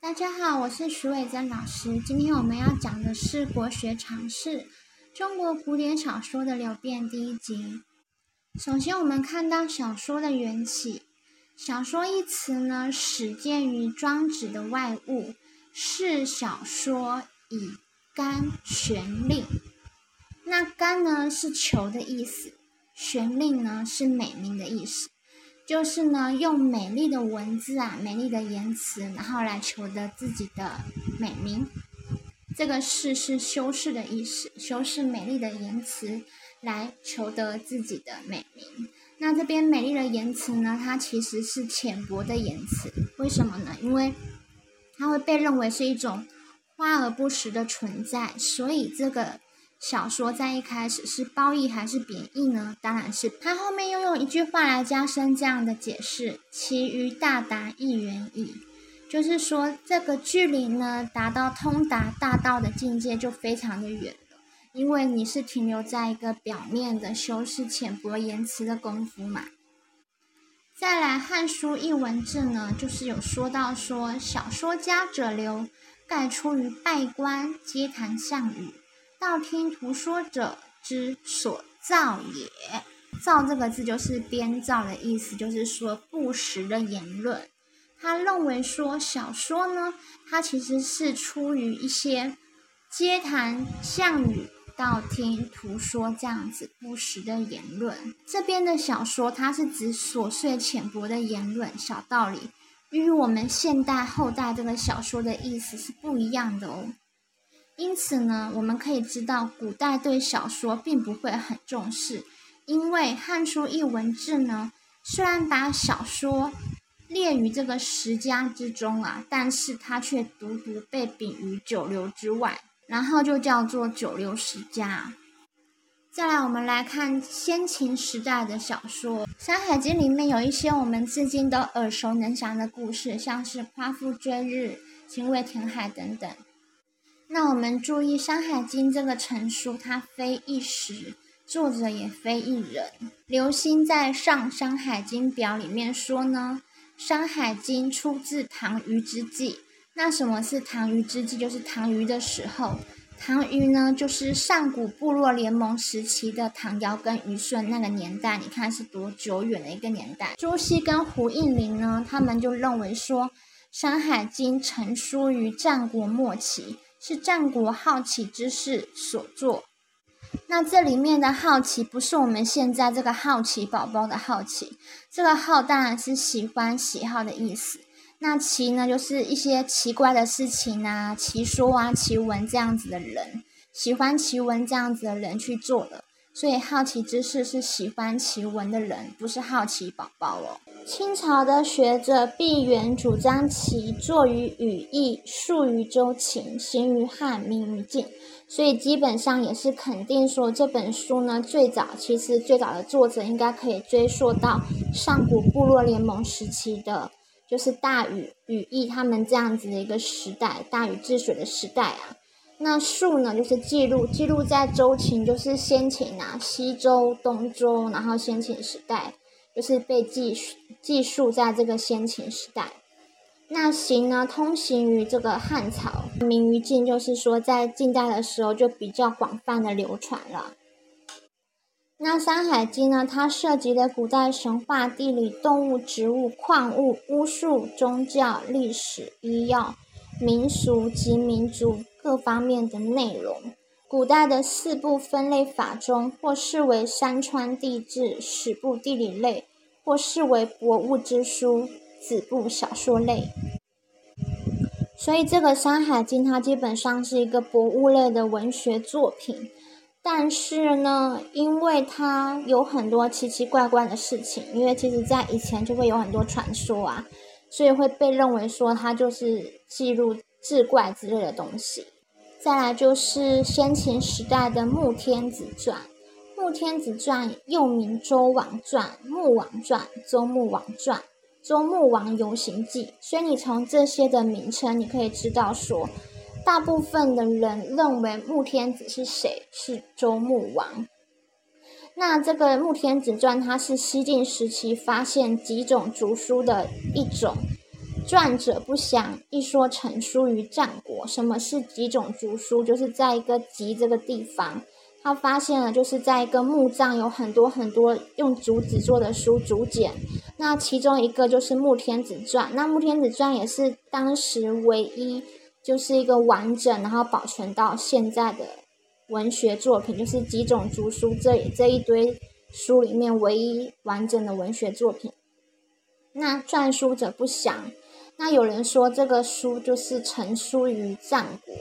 大家好，我是徐伟珍老师。今天我们要讲的是国学常识——中国古典小说的流变第一集。首先，我们看到小说的缘起。小说一词呢，始见于庄子的外物，是小说以甘玄令。那甘呢是求的意思，玄令呢是美名的意思。就是呢，用美丽的文字啊，美丽的言辞，然后来求得自己的美名。这个“是”是修饰的意思，修饰美丽的言辞，来求得自己的美名。那这边美丽的言辞呢，它其实是浅薄的言辞。为什么呢？因为它会被认为是一种花而不实的存在，所以这个。小说在一开始是褒义还是贬义呢？当然是。他后面又用一句话来加深这样的解释：“其余大达一元矣。”就是说，这个距离呢，达到通达大道的境界就非常的远了，因为你是停留在一个表面的修饰浅薄言辞的功夫嘛。再来，《汉书艺文志》呢，就是有说到说，小说家者流，盖出于拜官，皆谈项羽。道听途说者之所造也。造这个字就是编造的意思，就是说不实的言论。他认为说小说呢，它其实是出于一些街谈巷语、道听途说这样子不实的言论。这边的小说，它是指琐碎浅薄的言论、小道理，与我们现代后代这个小说的意思是不一样的哦。因此呢，我们可以知道，古代对小说并不会很重视，因为《汉书艺文志》呢，虽然把小说列于这个十家之中啊，但是它却独独被摒于九流之外，然后就叫做九流十家。再来，我们来看先秦时代的小说，《山海经》里面有一些我们至今都耳熟能详的故事，像是夸父追日、精卫填海等等。那我们注意，《山海经》这个成书，它非一时，作者也非一人。刘歆在《上山海经表》里面说呢，《山海经》出自唐虞之际。那什么是唐虞之际？就是唐虞的时候。唐虞呢，就是上古部落联盟时期的唐尧跟虞舜那个年代。你看是多久远的一个年代？朱熹跟胡应麟呢，他们就认为说，《山海经》成书于战国末期。是战国好奇之士所作。那这里面的好奇，不是我们现在这个好奇宝宝的好奇，这个好当然是喜欢、喜好的意思。那奇呢，就是一些奇怪的事情啊、奇说啊、奇闻这样子的人，喜欢奇闻这样子的人去做的。所以好奇之士是喜欢奇闻的人，不是好奇宝宝哦。清朝的学者毕沅主张其作于语义，述于周秦，行于汉，明于晋，所以基本上也是肯定说这本书呢，最早其实最早的作者应该可以追溯到上古部落联盟时期的，就是大禹、禹义他们这样子的一个时代，大禹治水的时代啊。那述呢，就是记录，记录在周秦，就是先秦啊，西周、东周，然后先秦时代。就是被记记述在这个先秦时代，那行呢，通行于这个汉朝，名于晋，就是说在近代的时候就比较广泛的流传了。那《山海经》呢，它涉及的古代神话、地理、动物、植物、矿物、巫术、宗教、历史、医药、民俗及民族各方面的内容。古代的四部分类法中，或视为山川地质、史部地理类，或视为博物之书、子部小说类。所以，这个《山海经》它基本上是一个博物类的文学作品。但是呢，因为它有很多奇奇怪怪的事情，因为其实在以前就会有很多传说啊，所以会被认为说它就是记录志怪之类的东西。再来就是先秦时代的《穆天子传》，《穆天子传》又名《周王传》《穆王传》《周穆王传》《周穆王游行记》。所以你从这些的名称，你可以知道说，大部分的人认为穆天子是谁？是周穆王。那这个《穆天子传》它是西晋时期发现几种竹书的一种。传者不详，一说成书于战国。什么是几种竹书？就是在一个集这个地方，他发现了，就是在一个墓葬有很多很多用竹子做的书竹简。那其中一个就是《穆天子传》，那《穆天子传》也是当时唯一就是一个完整，然后保存到现在的文学作品，就是几种竹书这这一堆书里面唯一完整的文学作品。那篆书者不详，那有人说这个书就是成书于战国。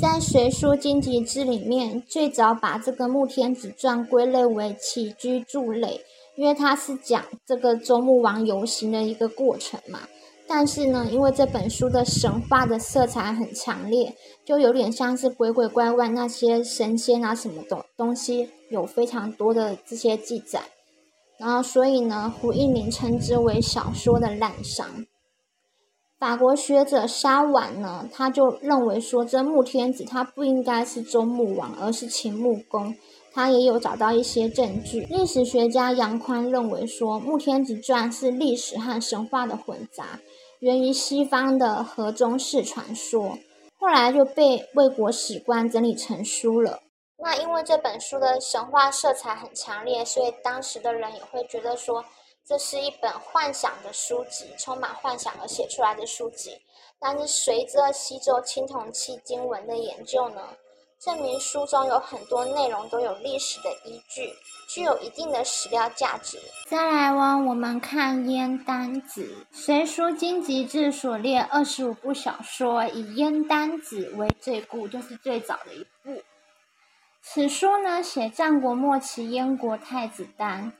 在《隋书经籍志》里面，最早把这个《穆天子传》归类为起居注类，因为它是讲这个周穆王游行的一个过程嘛。但是呢，因为这本书的神话的色彩很强烈，就有点像是鬼鬼怪怪那些神仙啊什么的东西，有非常多的这些记载。然后，所以呢，胡应麟称之为小说的滥觞。法国学者沙婉呢，他就认为说，这穆天子他不应该是周穆王，而是秦穆公。他也有找到一些证据。历史学家杨宽认为说，《穆天子传》是历史和神话的混杂，源于西方的河中氏传说，后来就被魏国史官整理成书了。那因为这本书的神话色彩很强烈，所以当时的人也会觉得说，这是一本幻想的书籍，充满幻想而写出来的书籍。但是随着西周青铜器经文的研究呢，证明书中有很多内容都有历史的依据，具有一定的史料价值。再来哦，我们看《燕丹子》，《隋书经籍志》所列二十五部小说，以《燕丹子》为最故，就是最早的一部。此书呢，写战国末期燕国太子丹，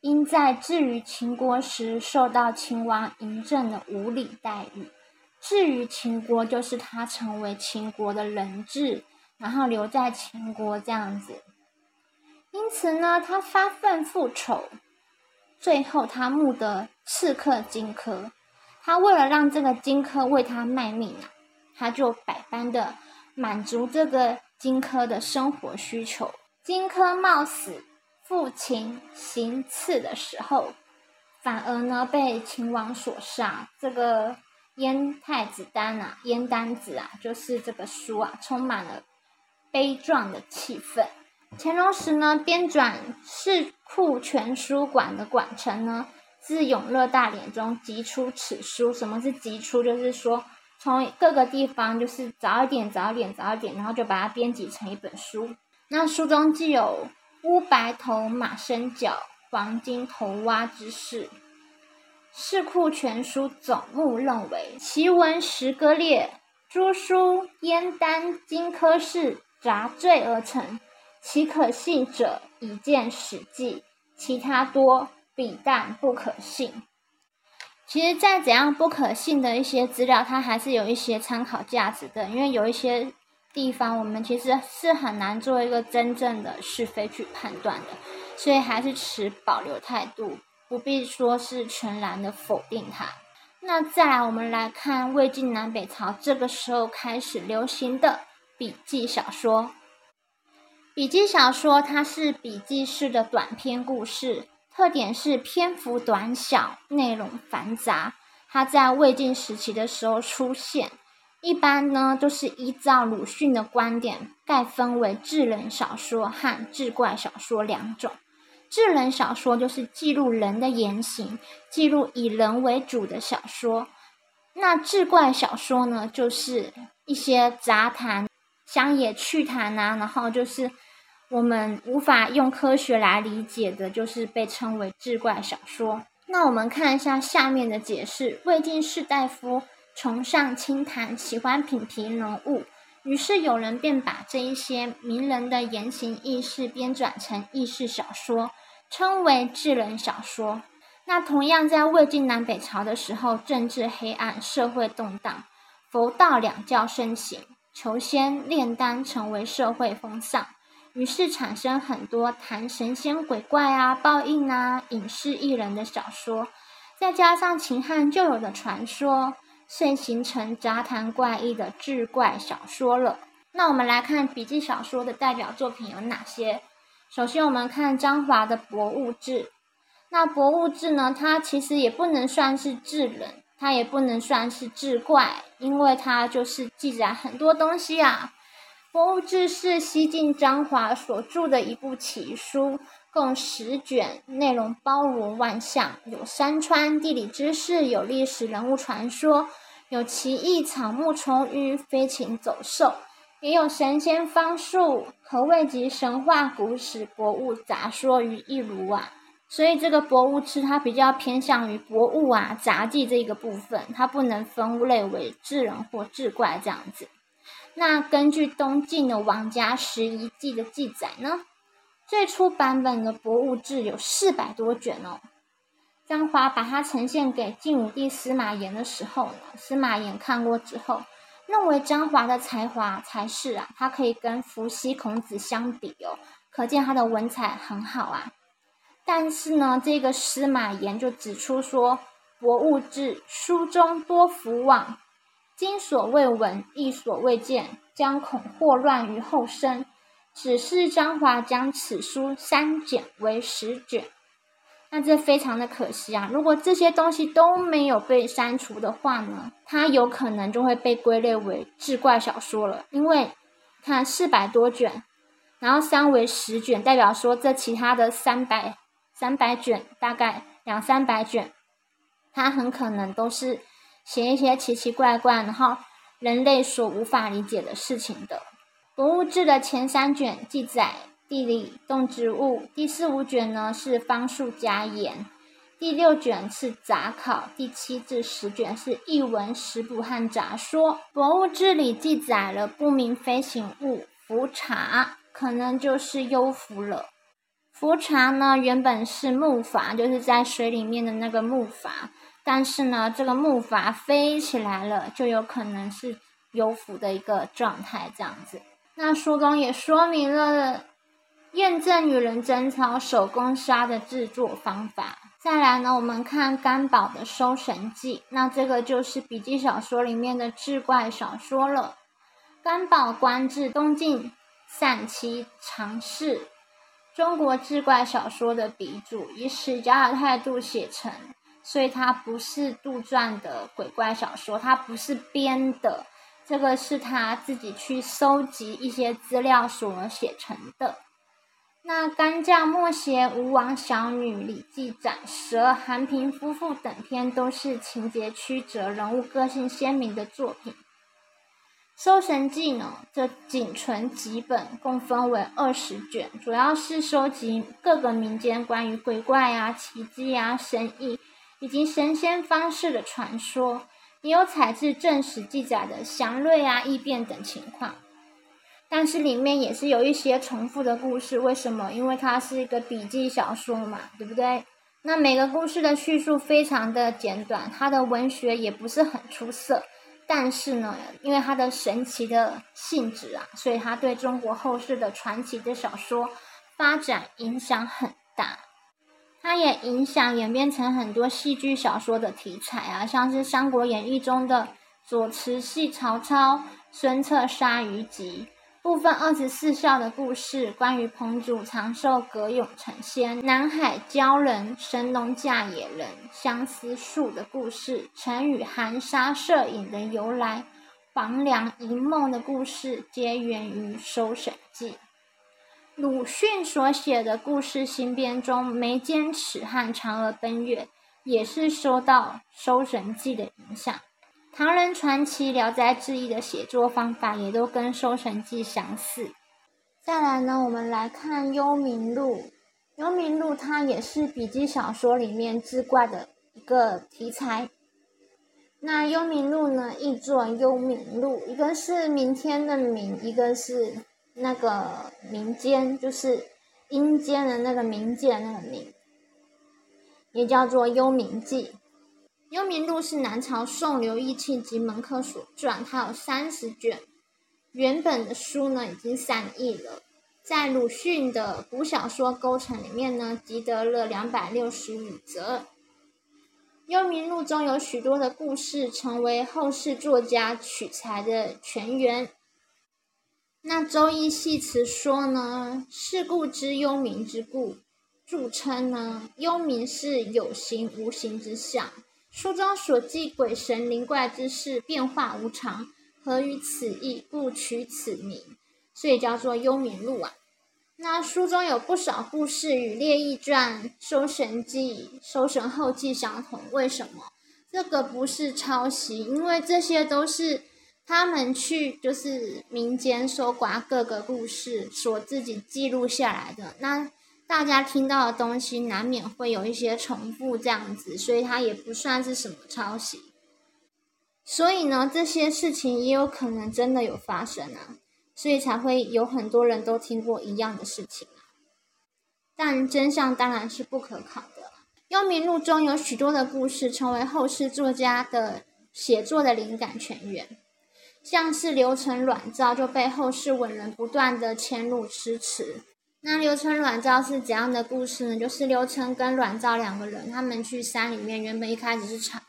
因在至于秦国时受到秦王嬴政的无礼待遇，至于秦国就是他成为秦国的人质，然后留在秦国这样子。因此呢，他发愤复仇，最后他募得刺客荆轲，他为了让这个荆轲为他卖命啊，他就百般的满足这个。荆轲的生活需求。荆轲冒死赴秦行刺的时候，反而呢被秦王所杀。这个燕太子丹啊，燕丹子啊，就是这个书啊，充满了悲壮的气氛。乾隆时呢，编纂《四库全书馆》的馆臣呢，自永乐大典中辑出此书。什么是辑出？就是说。从各个地方就是早一点、早一点、早一点，然后就把它编辑成一本书。那书中既有乌白头马身角、黄金头蛙之事。《四库全书》总目认为其文实割裂，诸书燕丹荆轲事杂缀而成，其可信者以见《史记》，其他多彼但不可信。其实，再怎样不可信的一些资料，它还是有一些参考价值的。因为有一些地方，我们其实是很难做一个真正的是非去判断的，所以还是持保留态度，不必说是全然的否定它。那再来，我们来看魏晋南北朝这个时候开始流行的笔记小说。笔记小说，它是笔记式的短篇故事。特点是篇幅短小，内容繁杂。它在魏晋时期的时候出现，一般呢都是依照鲁迅的观点，概分为智人小说和志怪小说两种。智人小说就是记录人的言行，记录以人为主的小说。那志怪小说呢，就是一些杂谈、乡野趣谈啊，然后就是。我们无法用科学来理解的，就是被称为志怪小说。那我们看一下下面的解释：魏晋士大夫崇尚清谈，喜欢品评人物，于是有人便把这一些名人的言行轶事编纂成轶事小说，称为志人小说。那同样在魏晋南北朝的时候，政治黑暗，社会动荡，佛道两教盛行，求仙炼丹成为社会风尚。于是产生很多谈神仙鬼怪啊、报应啊、隐士异人的小说，再加上秦汉就有的传说，遂形成杂谈怪异的志怪小说了。那我们来看笔记小说的代表作品有哪些？首先，我们看张华的《博物志》。那《博物志》呢，它其实也不能算是志人，它也不能算是志怪，因为它就是记载很多东西啊。《博物志》是西晋张华所著的一部奇书，共十卷，内容包罗万象，有山川地理知识，有历史人物传说，有奇异草木虫鱼飞禽走兽，也有神仙方术，可谓集神话、古史、博物杂说于一炉啊。所以这个《博物志》它比较偏向于博物啊杂技这个部分，它不能分类为智人或智怪这样子。那根据东晋的王家十遗记的记载呢，最初版本的《博物志》有四百多卷哦。张华把它呈现给晋武帝司马炎的时候呢，司马炎看过之后，认为张华的才华才是啊，他可以跟伏羲、孔子相比哦，可见他的文采很好啊。但是呢，这个司马炎就指出说，《博物志》书中多伏妄。今所未闻，亦所未见，将恐祸乱于后生。只是张华将此书删减为十卷，那这非常的可惜啊！如果这些东西都没有被删除的话呢，它有可能就会被归类为志怪小说了。因为看四百多卷，然后删为十卷，代表说这其他的三百三百卷，大概两三百卷，它很可能都是。写一些奇奇怪怪，然后人类所无法理解的事情的《博物志》的前三卷记载地理、动植物，第四五卷呢是方术家言，第六卷是杂考，第七至十卷是译文、食补和杂说。《博物志》里记载了不明飞行物浮茶，可能就是幽浮了。浮茶呢原本是木筏，就是在水里面的那个木筏。但是呢，这个木筏飞起来了，就有可能是游浮的一个状态，这样子。那书中也说明了验证与人争吵手工纱的制作方法。再来呢，我们看甘宝的《收神记》，那这个就是笔记小说里面的志怪小说了。甘宝官至东晋散骑常侍，中国志怪小说的鼻祖，以史家的态度写成。所以它不是杜撰的鬼怪小说，它不是编的，这个是他自己去收集一些资料所写成的。那干将莫邪、吴王小女、李记斩蛇、韩平夫妇等篇都是情节曲折、人物个性鲜明的作品。《搜神记》呢，这仅存几本，共分为二十卷，主要是收集各个民间关于鬼怪啊、奇迹啊、神异。以及神仙方式的传说，也有采自正史记载的祥瑞啊、异变等情况，但是里面也是有一些重复的故事。为什么？因为它是一个笔记小说嘛，对不对？那每个故事的叙述非常的简短，它的文学也不是很出色，但是呢，因为它的神奇的性质啊，所以它对中国后世的传奇的小说发展影响很大。它也影响演变成很多戏剧小说的题材啊，像是《三国演义》中的左慈戏曹操、孙策杀虞姬，部分二十四孝的故事，关于彭祖长寿、葛勇成仙、南海鲛人、神农架野人、相思树的故事，成语含沙射影的由来，黄粱一梦的故事，皆源于《搜神记》。鲁迅所写的故事新编中，眉间尺和嫦娥奔月也是受到《搜神记》的影响。唐人传奇、聊斋志异的写作方法也都跟《搜神记》相似。再来呢，我们来看《幽冥录》。《幽冥录》它也是笔记小说里面志怪的一个题材。那《幽冥录》呢，译作《幽冥录》，一个是明天的明，一个是。那个民间就是阴间的那个冥界那个冥，也叫做《幽冥记》。《幽冥录》是南朝宋刘义庆及门客所撰，它有三十卷。原本的书呢已经散佚了，在鲁迅的古小说构成里面呢，集得了两百六十五则。《幽冥录》中有许多的故事，成为后世作家取材的泉源。那《周易》系辞说呢，是故知幽冥之故，著称呢，幽冥是有形无形之象，书中所记鬼神灵怪之事变化无常，何于此意？故取此名，所以叫做《幽冥录》啊。那书中有不少故事与《列异传》《收神记》《收神后记》相同，为什么？这个不是抄袭，因为这些都是他们去就是民间搜刮各个故事所自己记录下来的。那大家听到的东西难免会有一些重复，这样子，所以它也不算是什么抄袭。所以呢，这些事情也有可能真的有发生啊，所以才会有很多人都听过一样的事情。但真相当然是不可考的。《幽冥录》中有许多的故事，成为后世作家的写作的灵感泉源，像是刘成阮照就被后世文人不断的迁入诗词。那刘成阮照是怎样的故事呢？就是刘成跟阮照两个人，他们去山里面，原本一开始是采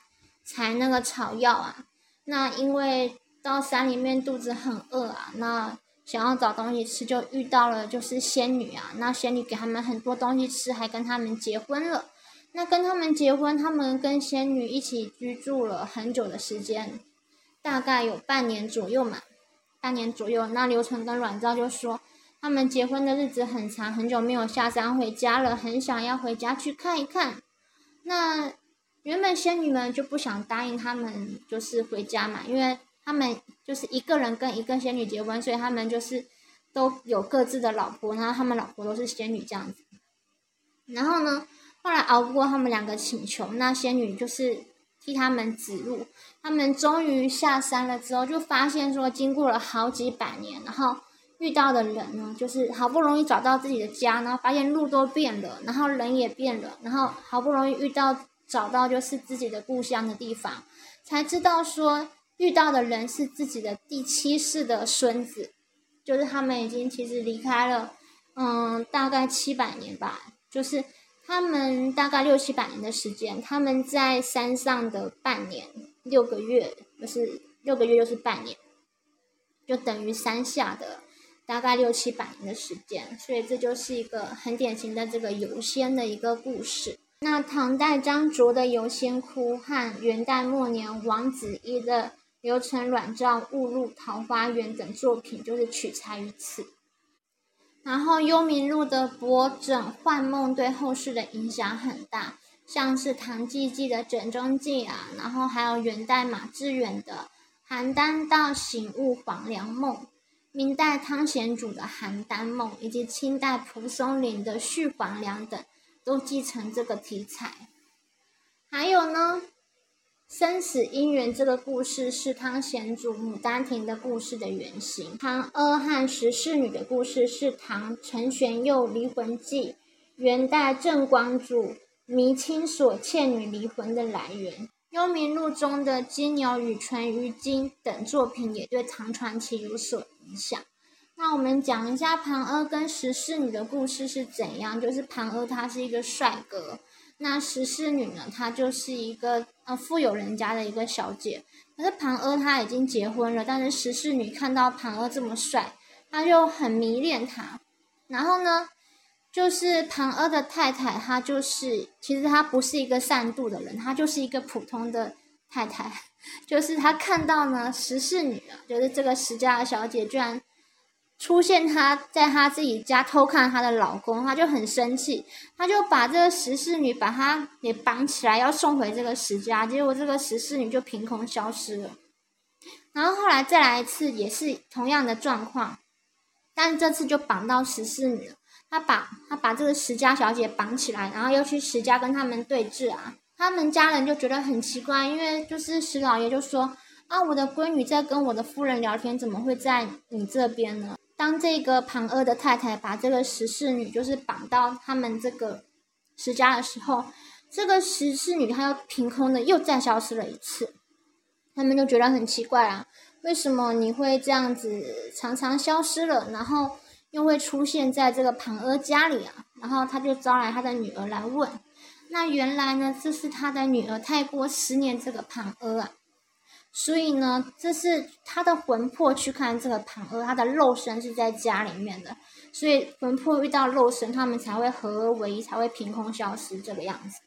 采那个草药啊。那因为到山里面肚子很饿啊，那想要找东西吃，就遇到了就是仙女啊。那仙女给他们很多东西吃，还跟他们结婚了。那跟他们结婚，他们跟仙女一起居住了很久的时间，大概有半年左右嘛，半年左右。那刘成跟阮照就说。他们结婚的日子很长，很久没有下山回家了，很想要回家去看一看。那原本仙女们就不想答应他们，就是回家嘛，因为他们就是一个人跟一个仙女结婚，所以他们就是都有各自的老婆，然后他们老婆都是仙女这样子。然后呢，后来熬不过他们两个请求，那仙女就是替他们指路。他们终于下山了之后，就发现说，经过了好几百年，然后。遇到的人呢，就是好不容易找到自己的家，然后发现路都变了，然后人也变了，然后好不容易遇到找到就是自己的故乡的地方，才知道说遇到的人是自己的第七世的孙子，就是他们已经其实离开了，嗯，大概七百年吧，就是他们大概六七百年的时间，他们在山上的半年六个月，就是六个月就是半年，就等于山下的。大概六七百年的时间，所以这就是一个很典型的这个游仙的一个故事。那唐代张卓的《游仙窟》和元代末年王子一的《流程阮照误入桃花源》等作品，就是取材于此。然后《幽冥录》的博整幻梦对后世的影响很大，像是唐季季的《枕中记》啊，然后还有元代马致远的《邯郸道醒悟黄粱梦》。明代汤显祖的《邯郸梦》，以及清代蒲松龄的《续黄粱》等，都继承这个题材。还有呢，《生死姻缘》这个故事是汤显祖《牡丹亭》的故事的原型。唐阿和十四女的故事是唐陈玄佑《离魂记》，元代郑光祖迷亲所倩女离魂的来源。《幽冥录》中的金牛与淳于金等作品，也对唐传奇有所。影响。那我们讲一下庞阿跟十四女的故事是怎样。就是庞阿他是一个帅哥，那十四女呢，她就是一个呃富有人家的一个小姐。可是庞阿他已经结婚了，但是十四女看到庞阿这么帅，她就很迷恋他。然后呢，就是庞阿的太太，她就是其实她不是一个善妒的人，她就是一个普通的太太。就是她看到呢，十四女啊，就是这个石家的小姐，居然出现她在她自己家偷看她的老公，他就很生气，他就把这个十四女把她给绑起来，要送回这个石家，结果这个十四女就凭空消失了。然后后来再来一次，也是同样的状况，但这次就绑到十四女了。他把他把这个石家小姐绑起来，然后又去石家跟他们对峙啊。他们家人就觉得很奇怪，因为就是石老爷就说：“啊，我的闺女在跟我的夫人聊天，怎么会在你这边呢？”当这个庞阿的太太把这个十四女就是绑到他们这个石家的时候，这个十四女她又凭空的又再消失了一次，他们就觉得很奇怪啊，为什么你会这样子常常消失了，然后又会出现在这个庞阿家里啊？然后他就招来他的女儿来问。那原来呢，这是他的女儿太过思念这个庞阿啊，所以呢，这是他的魂魄去看这个庞阿，他的肉身是在家里面的，所以魂魄遇到肉身，他们才会合而为一，才会凭空消失这个样子。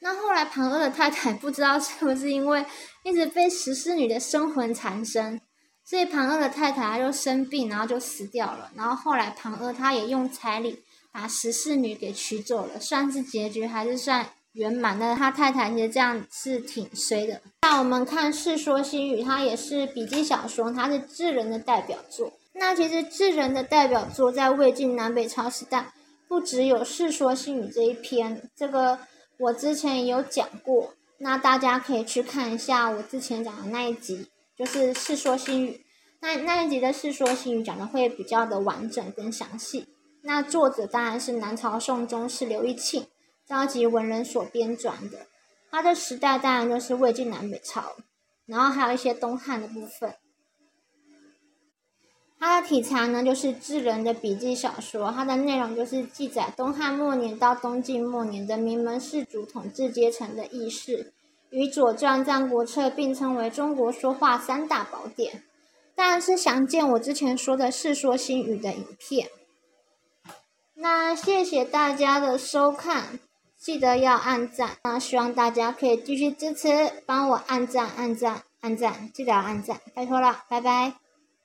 那后来庞阿的太太不知道是不是因为一直被十四女的生魂缠身，所以庞阿的太太就生病，然后就死掉了。然后后来庞阿他也用彩礼把十四女给娶走了，算是结局还是算圆满。但是他太太其实这样是挺衰的。那我们看《世说新语》，它也是笔记小说，它是智人的代表作。那其实智人的代表作在魏晋南北朝时代，不只有《世说新语》这一篇，这个。我之前也有讲过，那大家可以去看一下我之前讲的那一集，就是《世说新语》。那那一集的《世说新语》讲的会比较的完整跟详细。那作者当然是南朝宋宗室刘义庆召集文人所编撰的。他的时代当然就是魏晋南北朝，然后还有一些东汉的部分。它的题材呢，就是智人的笔记小说。它的内容就是记载东汉末年到东晋末年的名门士族统治阶层的轶事，与《左传》《战国策》并称为中国说话三大宝典。当然是详见我之前说的《世说新语》的影片。那谢谢大家的收看，记得要按赞。那希望大家可以继续支持，帮我按赞、按赞、按赞，记得要按赞，拜托了，拜拜。